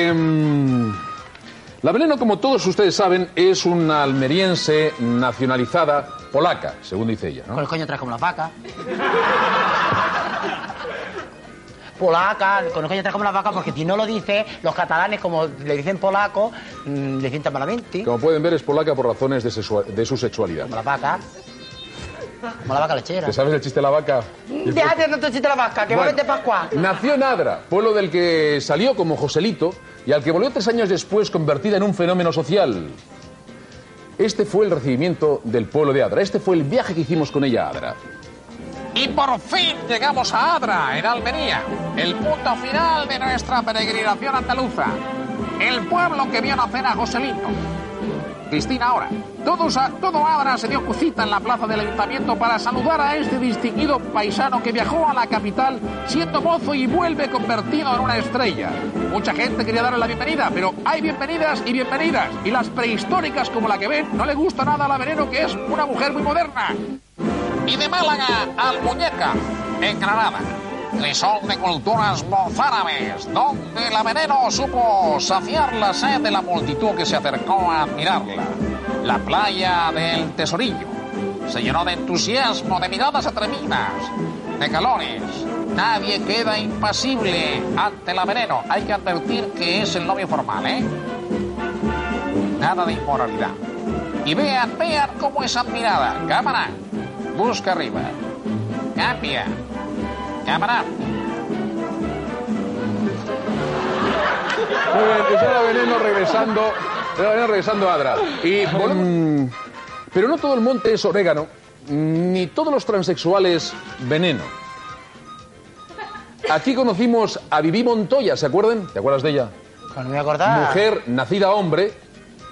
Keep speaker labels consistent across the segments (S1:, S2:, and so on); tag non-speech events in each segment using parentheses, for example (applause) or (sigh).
S1: Em, la Veneno, como todos ustedes saben, es una almeriense nacionalizada polaca, según dice ella, ¿no?
S2: Con el coño atrás como la vaca. Polaca, con el coño atrás como la vaca, porque si no lo dice, los catalanes, como le dicen polaco, mm, le sientan malamente.
S1: Como pueden ver, es polaca por razones de, de su sexualidad.
S2: Como la vaca. Como la vaca lechera.
S1: ¿Te sabes el chiste de la vaca?
S2: Déjate de tu chiste la vaca, que va a Pascual.
S1: Nació en Adra, pueblo del que salió como Joselito y al que volvió tres años después convertida en un fenómeno social. Este fue el recibimiento del pueblo de Adra. Este fue el viaje que hicimos con ella a Adra.
S3: Y por fin llegamos a Adra, en Almería, el punto final de nuestra peregrinación andaluza. El pueblo que vio nacer a Joselito. Cristina ahora. Todos a- todo Adra se dio cita en la plaza del ayuntamiento para saludar a este distinguido paisano que viajó a la capital siendo mozo y vuelve convertido en una estrella. Mucha gente quería darle la bienvenida, pero hay bienvenidas y bienvenidas. Y las prehistóricas como la que ven no le gusta nada a la veneno que es una mujer muy moderna. Y de Málaga al Muñeca, en Granada. Son de culturas mozárabes, donde la veneno supo saciar la sed de la multitud que se acercó a admirarla. La playa del Tesorillo se llenó de entusiasmo, de miradas atrevidas, de calores. Nadie queda impasible ante la veneno. Hay que advertir que es el novio formal, ¿eh? Nada de inmoralidad. Y vean, vean cómo es admirada. Cámara, busca arriba. Cambia. Cámara.
S1: Muy bien, esa era Veneno regresando, Veneno regresando a Adra. Y volvemos- pero no todo el monte es orégano, ni todos los transexuales veneno. Aquí conocimos a Viví Montoya, ¿se acuerdan? ¿Te acuerdas de ella?
S2: Pues no me voy a acordar.
S1: Mujer nacida hombre,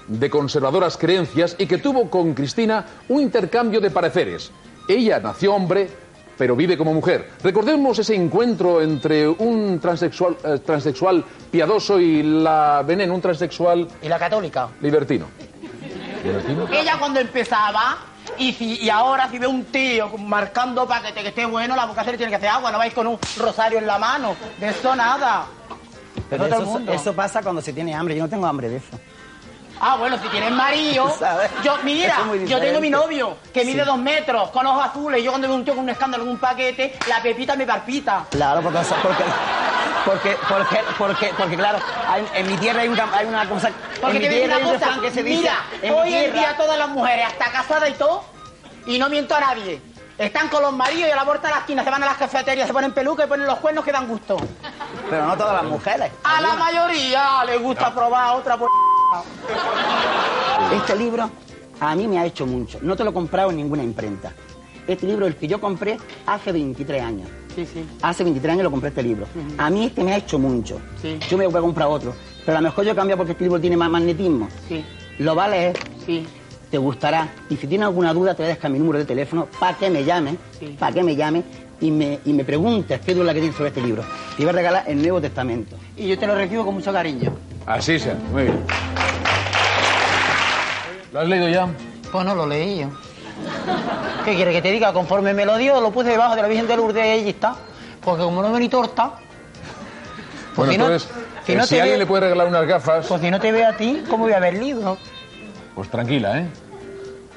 S1: de conservadoras creencias y que tuvo con Cristina un intercambio de pareceres. Ella nació hombre, pero vive como mujer. Recordemos ese encuentro entre un transexual, eh, transexual piadoso y la veneno, un transexual
S2: ¿Y la católica?
S1: libertino. ¿Libertino?
S2: Ella cuando empezaba, y, si, y ahora si ve un tío marcando paquete que esté bueno, la boca se le tiene que hacer agua, no vais con un rosario en la mano. De eso nada.
S4: Pero
S2: Todo el
S4: eso,
S2: mundo.
S4: eso pasa cuando se tiene hambre. Yo no tengo hambre de eso.
S2: Ah, bueno, si tienes marido. (laughs)
S4: ¿Sabes?
S2: Yo, mira,
S4: es
S2: yo tengo mi novio que mide
S4: Sí.
S2: dos metros, con ojos azules. y Yo cuando veo un tío con un escándalo en un paquete, la pepita me palpita.
S4: Claro, porque, porque, porque, porque, porque, porque, claro, hay- en mi tierra hay, un cam- hay una cosa.
S2: Porque
S4: en
S2: te
S4: mi tierra hay
S2: una
S4: un
S2: cosa.
S4: que se dice.
S2: Mira, hoy en
S4: tierra-
S2: día todas las mujeres, hasta casadas y todo, y no miento a nadie, están con los maridos y a la puerta de la esquina se van a las cafeterías, se ponen peluca y ponen los cuernos que dan gusto.
S4: Pero no todas las mujeres.
S2: A la mayoría les gusta probar otra por...
S4: Este libro a mí me ha hecho mucho. No te lo he comprado en ninguna imprenta. Este libro, el que yo compré hace 23 años.
S2: Sí, sí.
S4: Hace 23 años lo compré este libro. A mí este me ha hecho mucho.
S2: Sí.
S4: Yo me voy a comprar otro. Pero a lo mejor yo cambio porque este libro tiene más magnetismo.
S2: Sí,
S4: Lo va a leer,
S2: sí.
S4: Te gustará. Y si tienes alguna duda, te voy a dejar mi número de teléfono para que me llames,
S2: Sí.
S4: para que me llames y me, y me preguntes qué duda que tienes sobre este libro. Te iba a regalar el Nuevo Testamento.
S2: Y yo te lo recibo con mucho cariño.
S1: Así sea, muy bien. ¿Lo has leído ya?
S2: Pues no lo leí yo. ¿Qué quiere que te diga? Conforme me lo dio, lo puse debajo de la Virgen de Lourdes y allí está. Porque como no me ni torta,
S1: Bueno,
S2: si no-
S1: entonces,
S2: si
S1: eh,
S2: no
S1: si
S2: te
S1: alguien
S2: ve-
S1: le puede regalar unas gafas,
S2: pues si no te ve a ti, ¿cómo voy a ver el libro?
S1: Pues tranquila, ¿eh?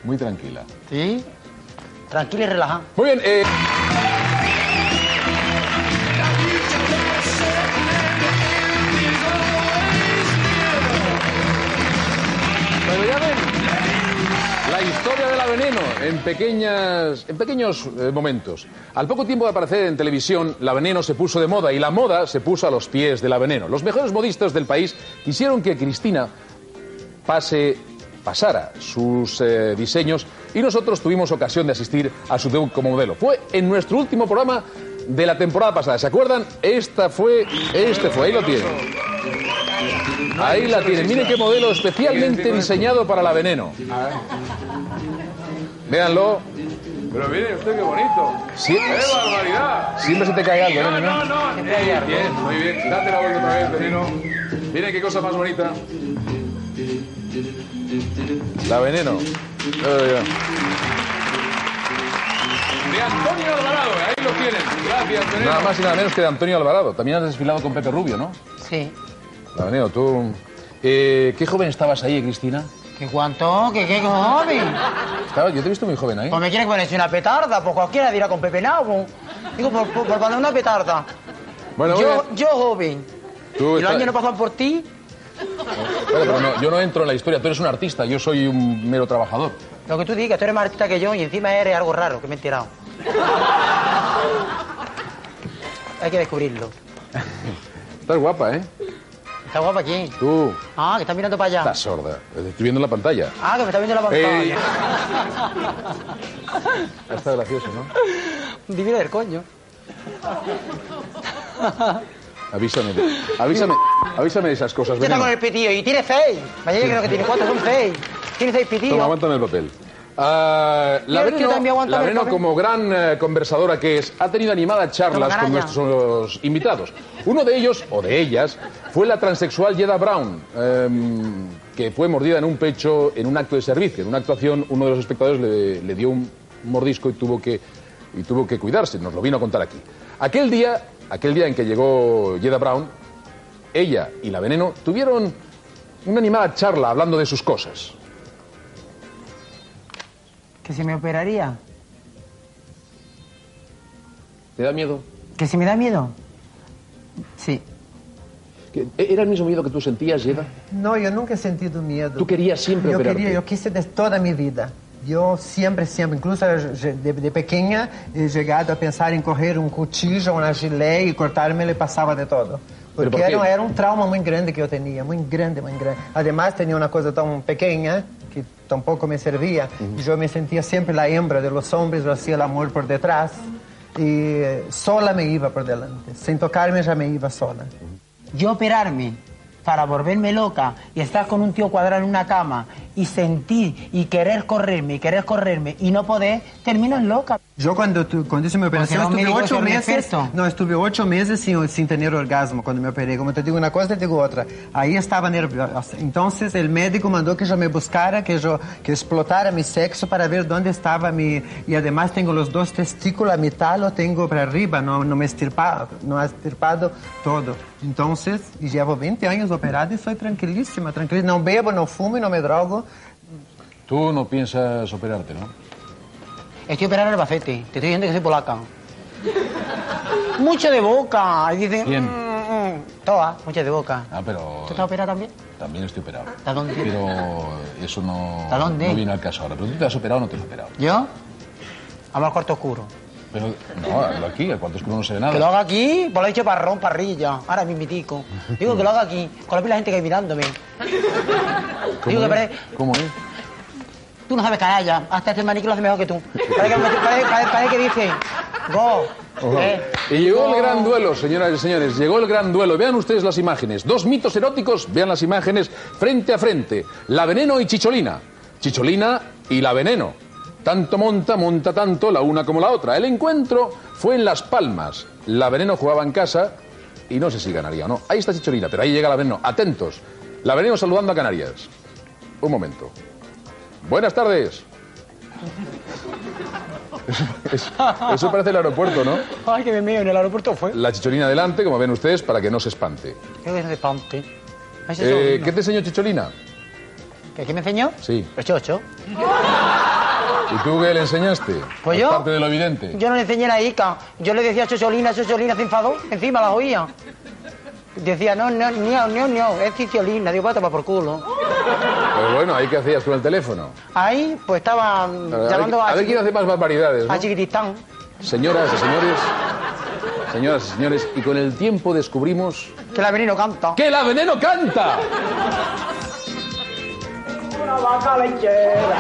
S1: Muy tranquila.
S2: Sí. Tranquila y relajada.
S1: Muy bien, eh... Pero ya ven, la historia de la veneno en, pequeñas, en pequeños eh, momentos. Al poco tiempo de aparecer en televisión, la veneno se puso de moda y la moda se puso a los pies de la veneno. Los mejores modistas del país quisieron que Cristina pase, pasara sus eh, diseños y nosotros tuvimos ocasión de asistir a su debut como modelo. Fue en nuestro último programa de la temporada pasada. ¿Se acuerdan? Esta fue, este fue, ahí lo tienen. Ahí la tienen. Miren qué modelo especialmente diseñado para la veneno. Véanlo.
S5: Pero mire usted qué bonito.
S1: Sí,
S5: ¡Qué barbaridad!
S1: siempre se te cae algo,
S5: No,
S1: ¿eh,
S5: no,
S1: veneno?
S5: no. Bien, muy bien. Date la vuelta otra vez, Veneno. Miren qué cosa más bonita.
S1: La veneno.
S5: De Antonio Alvarado, ¿eh? ahí lo tienen. Gracias, Veneno.
S1: Nada más y nada menos que de Antonio Alvarado. También has desfilado con Pepe Rubio, ¿no?
S2: Sí.
S1: La veneno, tú... Eh, ¿Qué joven estabas ahí, Cristina?
S2: ¿Qué cuánto? ¿Qué qué joven?
S1: Estaba, yo te he visto muy joven ahí.
S2: Pues me quieres ponerse una petarda, pues cualquiera dirá con Pepe Nabo. Digo, por, por, por poner una petarda.
S1: Bueno,
S2: yo, joven.
S1: Tú
S2: ¿Y los
S1: estás-
S2: años no pasan por ti?
S1: Pero no, yo no entro en la historia. Tú eres un artista, yo soy un mero trabajador.
S2: Lo que tú digas, tú eres más artista que yo y encima eres algo raro, que me he enterado. Hay que descubrirlo.
S1: Estás guapa, ¿eh?
S2: ¿Está guapa aquí?
S1: Tú
S2: Ah, que estás mirando para allá.
S1: estás sorda. Estoy viendo en la pantalla.
S2: Ah, que me está viendo la pantalla.
S1: Ey. Está gracioso, ¿no?
S2: Divide del coño.
S1: Avísame. de- Avísame, avísame de esas cosas.
S2: ¿Qué está
S1: veneno.
S2: con el pitillo? Y tiene seis. Yo creo que tiene cuatro, son seis. Tiene seis pitillos.
S1: Toma, aguántame el papel. Ah, la
S2: Yo- yo papel.
S1: como gran eh, conversadora que es, ha tenido animadas charlas con nuestros invitados. Uno de ellos, o de ellas, fue la transexual Yeda Brown, em, que fue mordida en un pecho en un acto de servicio. En una actuación, uno de los espectadores le, le dio un mordisco y tuvo, que, y tuvo que cuidarse. Nos lo vino a contar aquí. Aquel día, aquel día en que llegó Yeda Brown, ella y la Veneno tuvieron una animada charla hablando de sus cosas.
S2: ¿Que se me operaría?
S1: ¿Te da miedo?
S2: ¿Que si me da miedo? Sí.
S1: ¿Que- ¿Era el mismo miedo que tú sentías, Yeda?
S6: No, yo nunca he sentido miedo.
S1: Tú querías siempre
S6: yo
S1: operarte.
S6: quería, yo quise desde toda mi vida. Yo siempre, siempre, incluso de, de pequeña, he llegado a pensar en coger un cuchillo, una gilet y cortarme y pasaba de todo.
S1: ¿Pero
S6: Porque
S1: por qué?
S6: era, era un trauma muy grande que yo tenía, muy grande, muy grande. Además tenía una cosa tan pequeña que tampoco me servía. Y yo me sentía siempre la hembra de los hombres, yo hacía el amor por detrás. Y eh, sola me iba por delante. Sin tocarme ya me iba sola.
S2: Yo operarme para volverme loca y estar con un tío cuadrado en una cama y sentir y querer correrme y querer correrme y no poder, termino en loca.
S6: Yo cuando, tu- cuando hice mi operación estuve ocho meses, no, estuve ocho meses sin, sin tener orgasmo cuando me operé. Como te digo una cosa, te digo otra. Ahí estaba nerviosa. Entonces el médico mandó que yo me buscara, que yo que explotara mi sexo para ver dónde estaba mi... Y además tengo los dos testículos, a mitad lo tengo para arriba, no, no me he estirpado, no he estirpado todo. Entonces, y llevo 20 años operada y soy tranquilísima, tranquilísima. No bebo, no fumo y no me drogo.
S1: Tú no piensas operarte, ¿no?
S2: Estoy operando en Albacete, te estoy diciendo que soy polaca. Mucho de boca. Y dicen,
S1: ¿Quién?
S2: "Mm, mm". Todas, de boca.
S1: Ah, pero
S2: ¿Tú estás operada también?
S1: también estoy operado.
S2: ¿A dónde?
S1: Pero eso no,
S2: ¿A dónde?
S1: no viene al caso ahora. Pero tú te has operado o no te has operado.
S2: ¿Yo? Vamos al cuarto oscuro.
S1: Pero no, aquí, al cuarto oscuro no se ve nada.
S2: Que lo haga aquí, pues lo he hecho parrón, parrilla. Ahora mismitico. Digo que lo haga aquí, con la pila de gente que hay mirándome.
S1: ¿Cómo (laughs)
S2: Digo que parece...
S1: ¿Cómo es?
S2: Tú no sabes hasta este maniquí lo hace mejor que tú. Parece que, parece- parece- parece que dice, go. eh,
S1: Y llegó
S2: go".
S1: el gran duelo, señoras y señores. Llegó el gran duelo. Vean ustedes las imágenes. Dos mitos eróticos. Vean las imágenes frente a frente. La veneno y Chicholina. Chicholina y la veneno. Tanto monta, monta tanto la una como la otra. El encuentro fue en Las Palmas. La veneno jugaba en casa y no sé si ganaría o no. Ahí está Chicholina, pero ahí llega la veneno. Atentos. La veneno saludando a Canarias. Un momento. Buenas tardes. Eso, parece el aeropuerto, ¿no?
S2: Ay, que me meo en el aeropuerto fue.
S1: La chicholina adelante, como ven ustedes, para que no se espante.
S2: Qué es de espante.
S1: Eh. ¿Qué te enseñó Chicholina?
S2: ¿Que ¿Qué me enseñó?
S1: Sí.
S2: El chocho.
S1: ¿Y tú qué le enseñaste?
S2: Pues
S1: Es
S2: yo.
S1: parte de lo evidente.
S2: Yo no le enseñé la Ica. Yo le decía chocholina, chocholina, se enfadó. Encima la oía. Decía, no, no, no, no, no, es ciciolina. Digo, para por culo.
S1: Pero bueno, ¿ahí qué hacías con el teléfono?
S2: Ahí, pues estaba
S1: ver,
S2: llamando
S1: a
S2: a,
S1: ver quién hace más barbaridades, ¿no?
S2: a Chiquitistán.
S1: Señoras y señores, señoras y señores, y con el tiempo descubrimos
S2: Que la veneno canta.
S1: que la veneno canta.
S2: Una vaca lechera.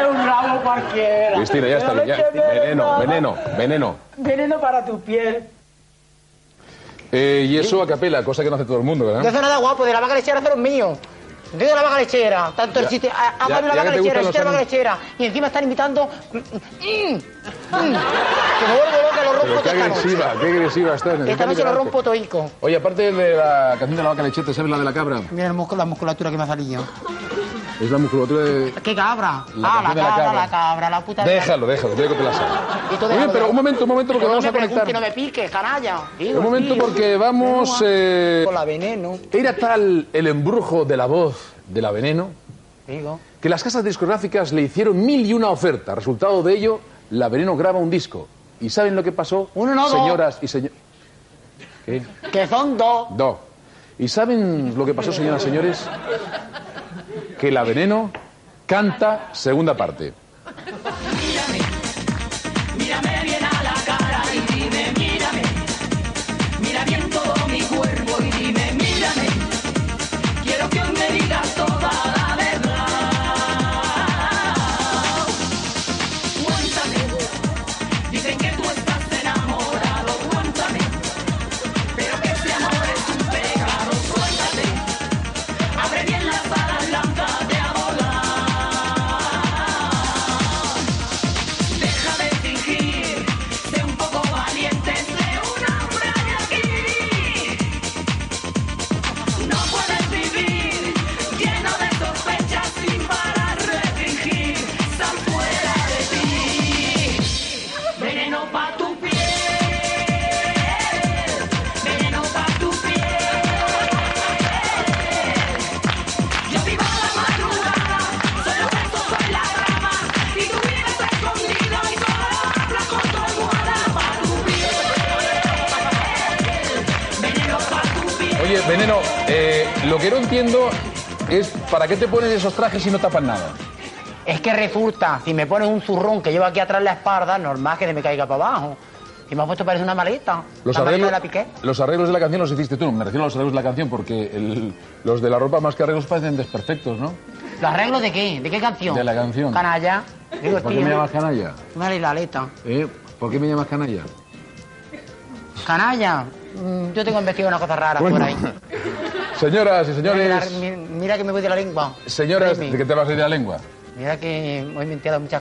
S2: Es un bravo cualquiera.
S1: Cristina, ya está bien. ya. Veneno, veneno, veneno.
S2: Veneno para tu piel.
S1: Eh, y eso a capela, cosa que no hace todo el mundo, ¿verdad?
S2: eso nada guapo, de la vaca lechera hace los míos. De la vaca lechera, tanto el
S1: Ya-
S2: chiste, a- la vaca
S1: que
S2: lechera, el chiste de la vaca lechera. Y encima están imitando. mm, mm, mm, que me vuelvo loca, lo rompo
S1: qué agresiva, qué agresiva estás.
S2: Esta noche lo rompo toico.
S1: Oye, aparte de la canción de la vaca lecheta, ¿sabes la de la cabra?
S2: Mira la musculatura que me ha salido.
S1: Es la musculatura de...
S2: ¿Qué cabra?
S1: La
S2: ah, la
S1: de la
S2: cabra,
S1: cabra.
S2: la cabra, la puta.
S1: Déjalo, déjalo, creo que te la bien,
S2: déjalo,
S1: pero
S2: déjalo.
S1: un momento, un momento, porque
S2: Pero
S1: vamos
S2: no
S1: a conectar.
S2: no me piques, canalla.
S1: Un momento, porque vamos... eh,
S2: Con la veneno,
S1: Era tal el embrujo de la voz de la veneno
S2: digo.
S1: que las casas discográficas le hicieron mil y una ofertas. Resultado de ello, la veneno graba un disco. ¿Y saben lo que pasó?
S2: Uno, no, dos.
S1: Señoras y señores. ¿Qué?
S2: Que son dos.
S1: Do. ¿Y saben lo que pasó, señoras y señores? Que la veneno canta segunda parte. Lo que no entiendo es para qué te pones esos trajes si no tapan nada.
S2: Es que resulta, si me pones un zurrón que llevo aquí atrás la espalda, normal que se me caiga para abajo. Si me has puesto parece una maleta.
S1: Los
S2: la
S1: arreglos,
S2: de la piqué.
S1: los arreglos de la canción los hiciste tú, me refiero a los arreglos de la canción porque el- los de la ropa más que arreglos parecen desperfectos, ¿no?
S2: ¿Los arreglos de qué? ¿De qué canción?
S1: De la canción.
S2: Canalla. Digo,
S1: ¿Por qué me llamas canalla?
S2: Mira la aleta.
S1: ¿Eh? ¿Por qué me llamas canalla?
S2: Canalla. Mm, Yo tengo investigado una cosa rara por ahí. (laughs)
S1: Señoras y señores,
S2: mi- mira que me voy de la lengua.
S1: señoras. ¿de qué te vas a ir de la lengua?
S2: Mira que hoy me he enterado muchas